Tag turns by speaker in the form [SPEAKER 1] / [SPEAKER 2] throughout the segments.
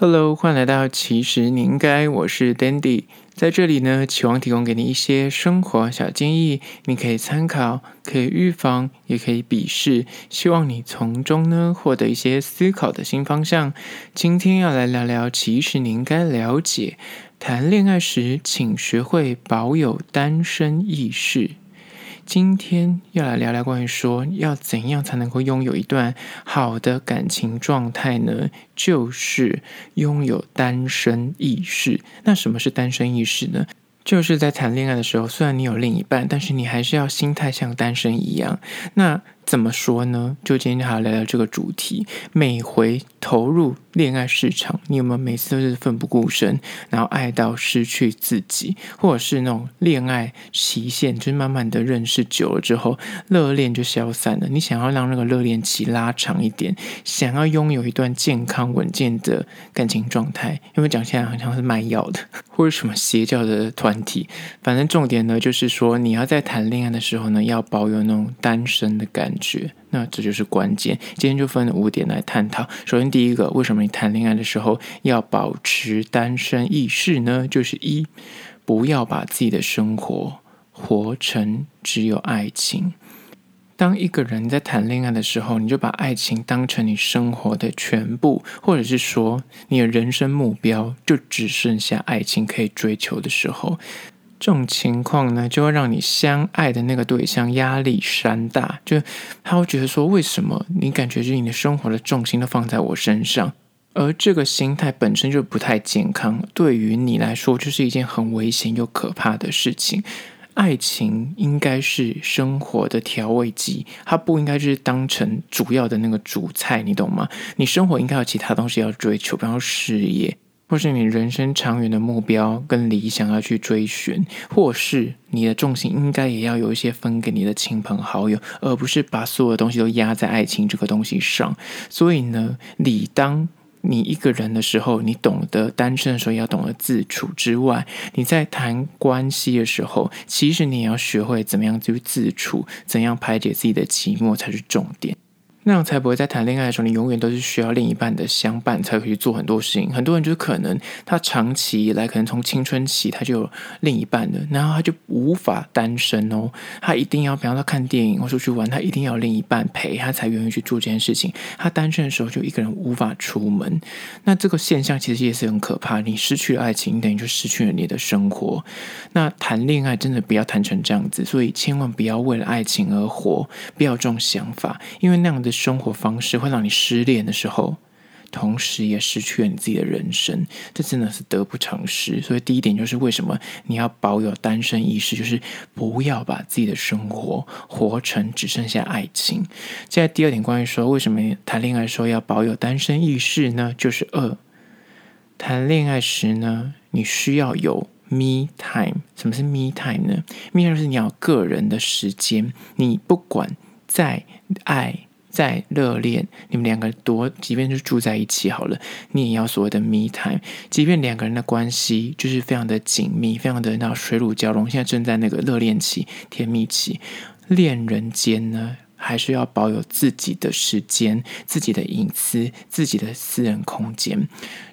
[SPEAKER 1] Hello，欢迎来到其实你应该，我是 Dandy，在这里呢，期望提供给你一些生活小建议，你可以参考，可以预防，也可以鄙视，希望你从中呢获得一些思考的新方向。今天要来聊聊，其实你应该了解，谈恋爱时请学会保有单身意识。今天要来聊聊关于说要怎样才能够拥有一段好的感情状态呢？就是拥有单身意识。那什么是单身意识呢？就是在谈恋爱的时候，虽然你有另一半，但是你还是要心态像单身一样。那怎么说呢？就今天还要聊聊这个主题。每回投入恋爱市场，你有没有每次都是奋不顾身，然后爱到失去自己，或者是那种恋爱期限，就是慢慢的认识久了之后，热恋就消散了。你想要让那个热恋期拉长一点，想要拥有一段健康稳健的感情状态，因为讲起来好像是卖药的，或者什么邪教的团体。反正重点呢，就是说你要在谈恋爱的时候呢，要保有那种单身的感觉。那这就是关键。今天就分五点来探讨。首先，第一个，为什么你谈恋爱的时候要保持单身意识呢？就是一，不要把自己的生活活成只有爱情。当一个人在谈恋爱的时候，你就把爱情当成你生活的全部，或者是说你的人生目标就只剩下爱情可以追求的时候。这种情况呢，就会让你相爱的那个对象压力山大，就他会觉得说，为什么你感觉就是你的生活的重心都放在我身上，而这个心态本身就不太健康，对于你来说就是一件很危险又可怕的事情。爱情应该是生活的调味剂，它不应该就是当成主要的那个主菜，你懂吗？你生活应该有其他东西要追求，比方说事业。或是你人生长远的目标跟理想要去追寻，或是你的重心应该也要有一些分给你的亲朋好友，而不是把所有的东西都压在爱情这个东西上。所以呢，你当你一个人的时候，你懂得单身的时候要懂得自处之外，你在谈关系的时候，其实你也要学会怎么样去自处，怎样排解自己的寂寞才是重点。那样才不会在谈恋爱的时候，你永远都是需要另一半的相伴，才可以去做很多事情。很多人就是可能他长期以来，可能从青春期他就有另一半的，然后他就无法单身哦。他一定要，比方说看电影或出去玩，他一定要有另一半陪他才愿意去做这件事情。他单身的时候就一个人无法出门。那这个现象其实也是很可怕。你失去了爱情，等于就失去了你的生活。那谈恋爱真的不要谈成这样子，所以千万不要为了爱情而活，不要这种想法，因为那样的。生活方式会让你失恋的时候，同时也失去了你自己的人生，这真的是得不偿失。所以第一点就是为什么你要保有单身意识，就是不要把自己的生活活成只剩下爱情。现在第二点，关于说为什么谈恋爱的时候要保有单身意识呢？就是二，谈恋爱时呢，你需要有 me time。什么是 me time 呢？me time 就是你要有个人的时间，你不管在爱。再热恋，你们两个多，即便是住在一起好了，你也要所谓的 me time。即便两个人的关系就是非常的紧密，非常的那水乳交融，现在正在那个热恋期、甜蜜期，恋人间呢，还是要保有自己的时间、自己的隐私、自己的私人空间。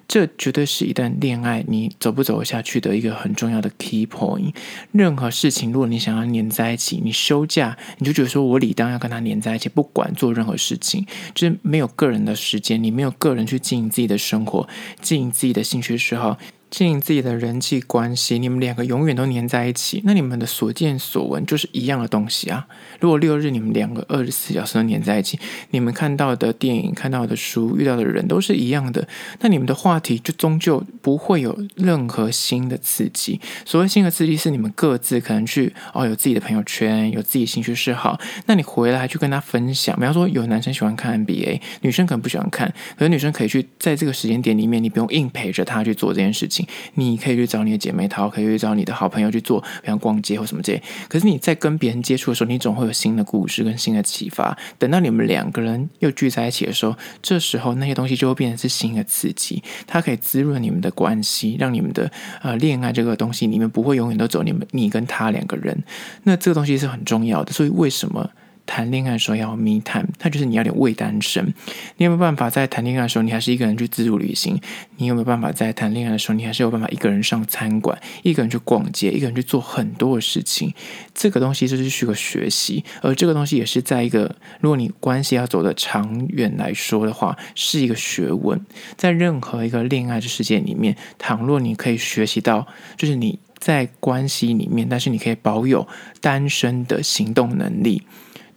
[SPEAKER 1] 这绝对是一段恋爱你走不走下去的一个很重要的 key point。任何事情，如果你想要黏在一起，你休假你就觉得说我理当要跟他黏在一起，不管做任何事情，就是没有个人的时间，你没有个人去经营自己的生活，经营自己的兴趣嗜好。经营自己的人际关系，你们两个永远都黏在一起，那你们的所见所闻就是一样的东西啊。如果六日你们两个二十四小时都黏在一起，你们看到的电影、看到的书、遇到的人都是一样的，那你们的话题就终究不会有任何新的刺激。所谓新的刺激，是你们各自可能去哦，有自己的朋友圈，有自己兴趣嗜好，那你回来去跟他分享。比方说，有男生喜欢看 NBA，女生可能不喜欢看，可是女生可以去在这个时间点里面，你不用硬陪着他去做这件事情。你可以去找你的姐妹淘，可以去找你的好朋友去做，比方逛街或什么这些。可是你在跟别人接触的时候，你总会有新的故事跟新的启发。等到你们两个人又聚在一起的时候，这时候那些东西就会变成是新的刺激，它可以滋润你们的关系，让你们的呃恋爱这个东西，你们不会永远都走你们你跟他两个人。那这个东西是很重要的。所以为什么？谈恋爱的时候要有 me time，它就是你要点未单身。你有没有办法在谈恋爱的时候，你还是一个人去自助旅行？你有没有办法在谈恋爱的时候，你还是有办法一个人上餐馆，一个人去逛街，一个人去做很多的事情？这个东西就是需要学习，而这个东西也是在一个，如果你关系要走得长远来说的话，是一个学问。在任何一个恋爱的世界里面，倘若你可以学习到，就是你在关系里面，但是你可以保有单身的行动能力。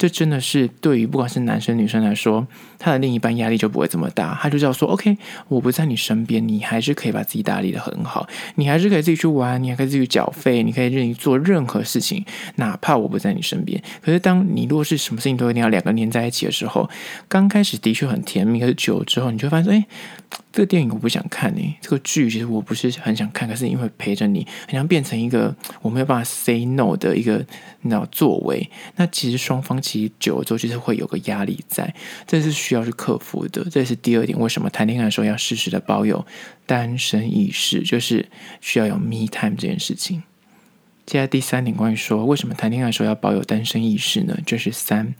[SPEAKER 1] 这真的是对于不管是男生女生来说，他的另一半压力就不会这么大。他就知道说，OK，我不在你身边，你还是可以把自己打理得很好，你还是可以自己去玩，你还可以自己去缴费，你可以任意做任何事情，哪怕我不在你身边。可是，当你如果是什么事情都一定要两个黏在一起的时候，刚开始的确很甜蜜，可是久了之后，你就会发现，哎，这个电影我不想看诶，这个剧其实我不是很想看，可是因为陪着你，好像变成一个我没有办法 say no 的一个那作为。那其实双方。其实久了之后，就是会有个压力在，这是需要去克服的。这是第二点，为什么谈恋爱的时候要适时的保有单身意识，就是需要有 me time 这件事情。接下来第三点，关于说为什么谈恋爱的时候要保有单身意识呢？就是三，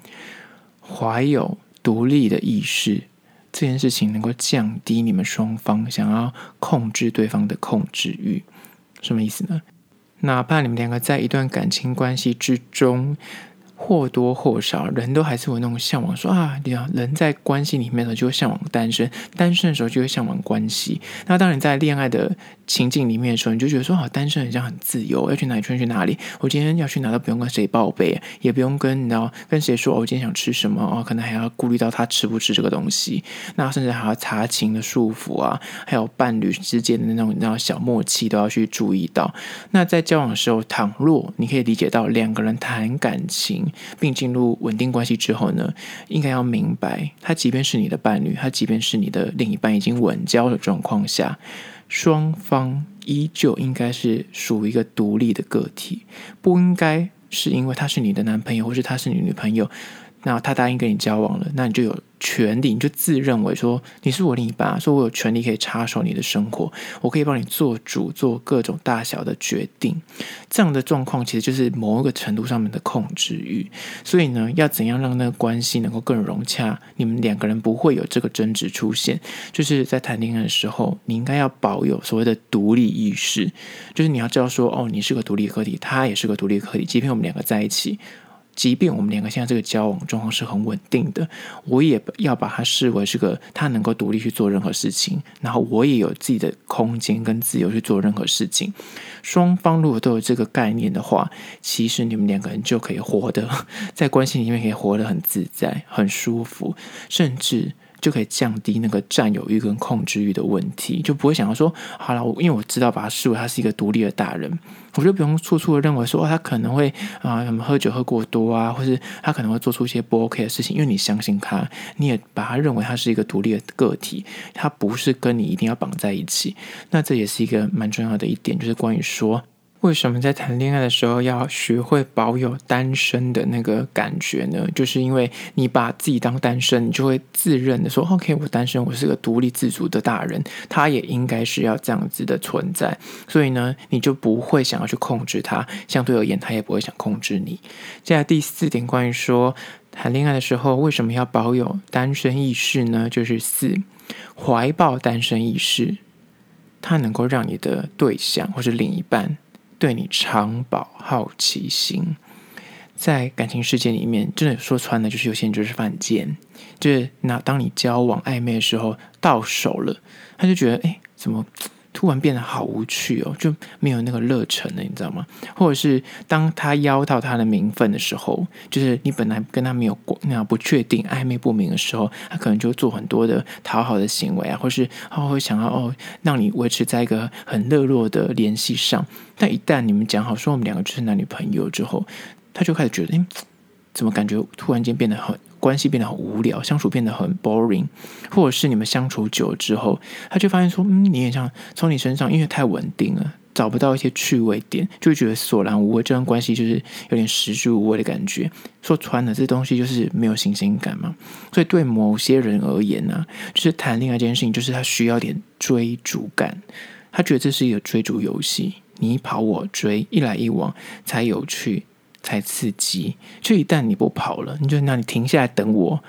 [SPEAKER 1] 怀有独立的意识，这件事情能够降低你们双方想要控制对方的控制欲。什么意思呢？哪怕你们两个在一段感情关系之中。或多或少，人都还是有那种向往说，啊，你人在关系里面呢，就会向往单身；单身的时候就会向往关系。那当你，在恋爱的情境里面的时候，你就觉得说，好，单身好像很自由，要去哪里去去哪里。我今天要去哪都不用跟谁报备，也不用跟你知道跟谁说，我今天想吃什么哦，可能还要顾虑到他吃不吃这个东西。那甚至还要查情的束缚啊，还有伴侣之间的那种你知道小默契都要去注意到。那在交往的时候，倘若你可以理解到两个人谈感情。并进入稳定关系之后呢，应该要明白，他即便是你的伴侣，他即便是你的另一半，已经稳交的状况下，双方依旧应该是属于一个独立的个体，不应该是因为他是你的男朋友，或是他是你女朋友，那他答应跟你交往了，那你就有。权利，你就自认为说你是我另一半，说我有权利可以插手你的生活，我可以帮你做主，做各种大小的决定。这样的状况其实就是某一个程度上面的控制欲。所以呢，要怎样让那个关系能够更融洽，你们两个人不会有这个争执出现？就是在谈恋爱的时候，你应该要保有所谓的独立意识，就是你要知道说，哦，你是个独立个体，他也是个独立个体，即便我们两个在一起。即便我们两个现在这个交往状况是很稳定的，我也要把它视为是个他能够独立去做任何事情，然后我也有自己的空间跟自由去做任何事情。双方如果都有这个概念的话，其实你们两个人就可以活得在关系里面可以活得很自在、很舒服，甚至。就可以降低那个占有欲跟控制欲的问题，就不会想要说，好了，我因为我知道把他视为他是一个独立的大人，我就不用处处的认为说，哦，他可能会啊，什么喝酒喝过多啊，或是他可能会做出一些不 OK 的事情，因为你相信他，你也把他认为他是一个独立的个体，他不是跟你一定要绑在一起。那这也是一个蛮重要的一点，就是关于说。为什么在谈恋爱的时候要学会保有单身的那个感觉呢？就是因为你把自己当单身，你就会自认的说：“OK，我单身，我是个独立自主的大人，他也应该是要这样子的存在。”所以呢，你就不会想要去控制他，相对而言，他也不会想控制你。接下来第四点，关于说谈恋爱的时候为什么要保有单身意识呢？就是四，怀抱单身意识，它能够让你的对象或是另一半。对你常保好奇心，在感情世界里面，真的说穿了就是有些人就是犯贱，就是那当你交往暧昧的时候到手了，他就觉得哎，怎么突然变得好无趣哦，就没有那个热忱了，你知道吗？或者是当他邀到他的名分的时候，就是你本来跟他没有过那样不确定暧昧不明的时候，他可能就做很多的讨好的行为啊，或是他会想要哦让你维持在一个很热络的联系上。但一旦你们讲好说我们两个就是男女朋友之后，他就开始觉得，哎，怎么感觉突然间变得很关系变得很无聊，相处变得很 boring，或者是你们相处久了之后，他就发现说，嗯，你也像从你身上，因为太稳定了，找不到一些趣味点，就觉得索然无味，这段关系就是有点食之无味的感觉。说穿了，这东西就是没有新鲜感嘛。所以对某些人而言呢，就是谈恋爱这件事情，就是他需要点追逐感，他觉得这是一个追逐游戏。你跑我追，一来一往才有趣，才刺激。就一旦你不跑了，你就那你停下来等我。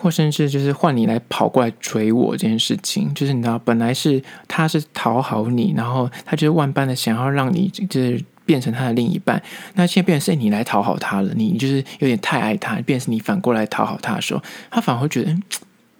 [SPEAKER 1] 或甚至就是换你来跑过来追我这件事情，就是你知道，本来是他是讨好你，然后他就是万般的想要让你就是变成他的另一半，那现在变成是你来讨好他了，你就是有点太爱他，变成你反过来讨好他的时候，他反而会觉得，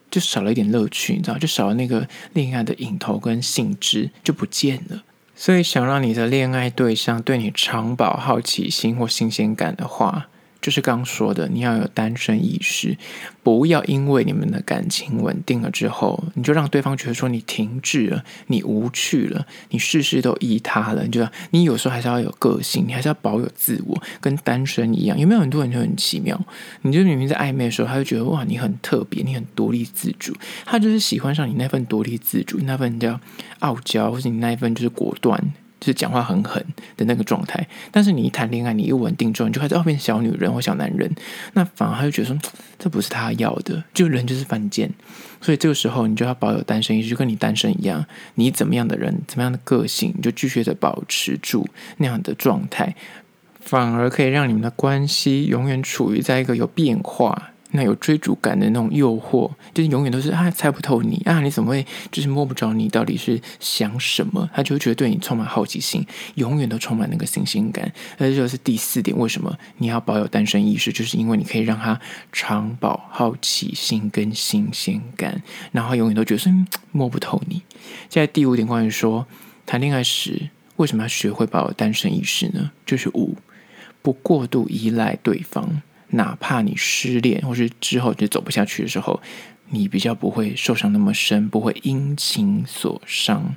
[SPEAKER 1] 就少了一点乐趣，你知道，就少了那个恋爱的瘾头跟兴致就不见了。所以想让你的恋爱对象对你常保好奇心或新鲜感的话。就是刚刚说的，你要有单身意识，不要因为你们的感情稳定了之后，你就让对方觉得说你停滞了，你无趣了，你事事都依他了。你就你有时候还是要有个性，你还是要保有自我，跟单身一样。有没有很多人就很奇妙？你就明明在暧昧的时候，他就觉得哇，你很特别，你很独立自主，他就是喜欢上你那份独立自主，那份叫傲娇，或是你那一份就是果断。就是讲话很狠的那个状态，但是你一谈恋爱，你一稳定之后，你就开始要变小女人或小男人，那反而他就觉得说这不是他要的，就人就是犯贱，所以这个时候你就要保有单身意识，就跟你单身一样，你怎么样的人，怎么样的个性，你就继续的保持住那样的状态，反而可以让你们的关系永远处于在一个有变化。那有追逐感的那种诱惑，就是永远都是啊，猜不透你啊，你怎么会就是摸不着你到底是想什么？他就会觉得对你充满好奇心，永远都充满那个新鲜感。那这就是第四点，为什么你要保有单身意识？就是因为你可以让他常保好奇心跟新鲜感，然后永远都觉得是摸不透你。现在第五点，关于说谈恋爱时为什么要学会保有单身意识呢？就是五，不过度依赖对方。哪怕你失恋，或是之后就走不下去的时候，你比较不会受伤那么深，不会因情所伤。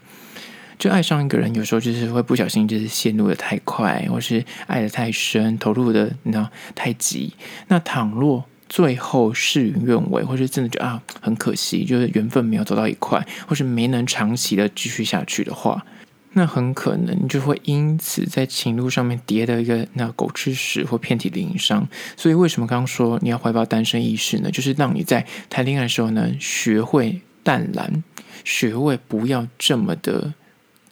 [SPEAKER 1] 就爱上一个人，有时候就是会不小心，就是陷入的太快，或是爱的太深，投入的你知道太急。那倘若最后事与愿违，或是真的就啊很可惜，就是缘分没有走到一块，或是没能长期的继续下去的话。那很可能你就会因此在情路上面跌的一个那狗吃屎或遍体鳞伤。所以为什么刚刚说你要怀抱单身意识呢？就是让你在谈恋爱的时候呢，学会淡然，学会不要这么的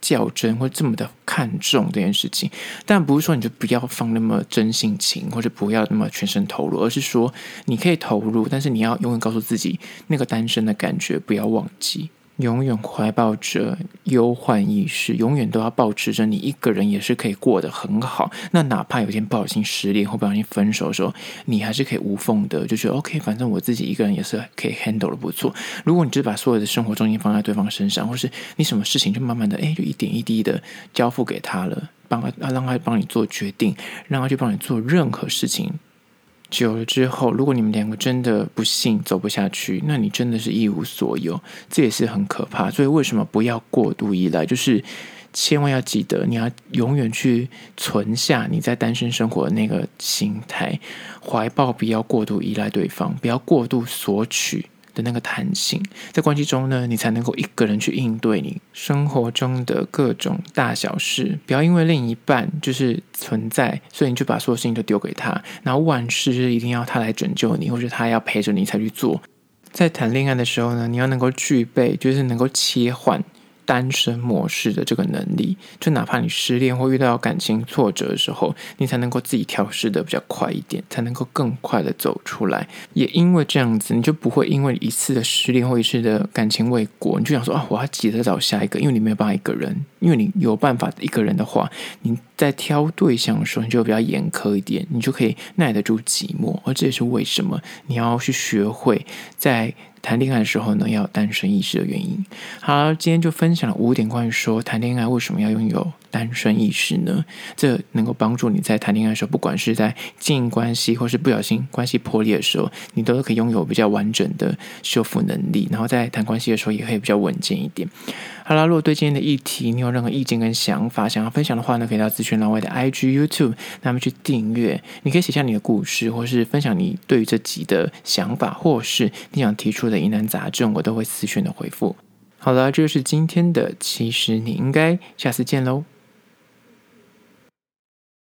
[SPEAKER 1] 较真或这么的看重这件事情。但不是说你就不要放那么真性情，或者不要那么全身投入，而是说你可以投入，但是你要永远告诉自己那个单身的感觉不要忘记。永远怀抱着忧患意识，永远都要保持着你一个人也是可以过得很好。那哪怕有一天不小心失恋或不小心分手的时候，你还是可以无缝的，就觉得 OK，反正我自己一个人也是可以 handle 的不错。如果你就把所有的生活重心放在对方身上，或是你什么事情就慢慢的哎，就一点一滴的交付给他了，帮他让他帮你做决定，让他去帮你做任何事情。久了之后，如果你们两个真的不幸走不下去，那你真的是一无所有，这也是很可怕。所以为什么不要过度依赖？就是千万要记得，你要永远去存下你在单身生活的那个心态，怀抱不要过度依赖对方，不要过度索取。那个弹性，在关系中呢，你才能够一个人去应对你生活中的各种大小事。不要因为另一半就是存在，所以你就把所有事情都丢给他，然后万事是一定要他来拯救你，或者他要陪着你才去做。在谈恋爱的时候呢，你要能够具备，就是能够切换。单身模式的这个能力，就哪怕你失恋或遇到感情挫折的时候，你才能够自己调试的比较快一点，才能够更快的走出来。也因为这样子，你就不会因为一次的失恋或一次的感情未果，你就想说啊，我要急着找下一个，因为你没有办法一个人，因为你有办法一个人的话，你在挑对象的时候你就比较严苛一点，你就可以耐得住寂寞。而这也是为什么你要去学会在。谈恋爱的时候呢，要单身意识的原因。好，今天就分享了五点关于说谈恋爱为什么要拥有单身意识呢？这能够帮助你在谈恋爱的时候，不管是在经营关系，或是不小心关系破裂的时候，你都可以拥有比较完整的修复能力。然后在谈关系的时候，也可以比较稳健一点。好啦，如果对今天的议题你有任何意见跟想法，想要分享的话呢，可以到资讯栏外的 IG、YouTube，那么去订阅。你可以写下你的故事，或是分享你对于这集的想法，或是你想提出的疑难杂症，我都会私讯的回复。好了，这就是今天的，其实你应该下次见喽。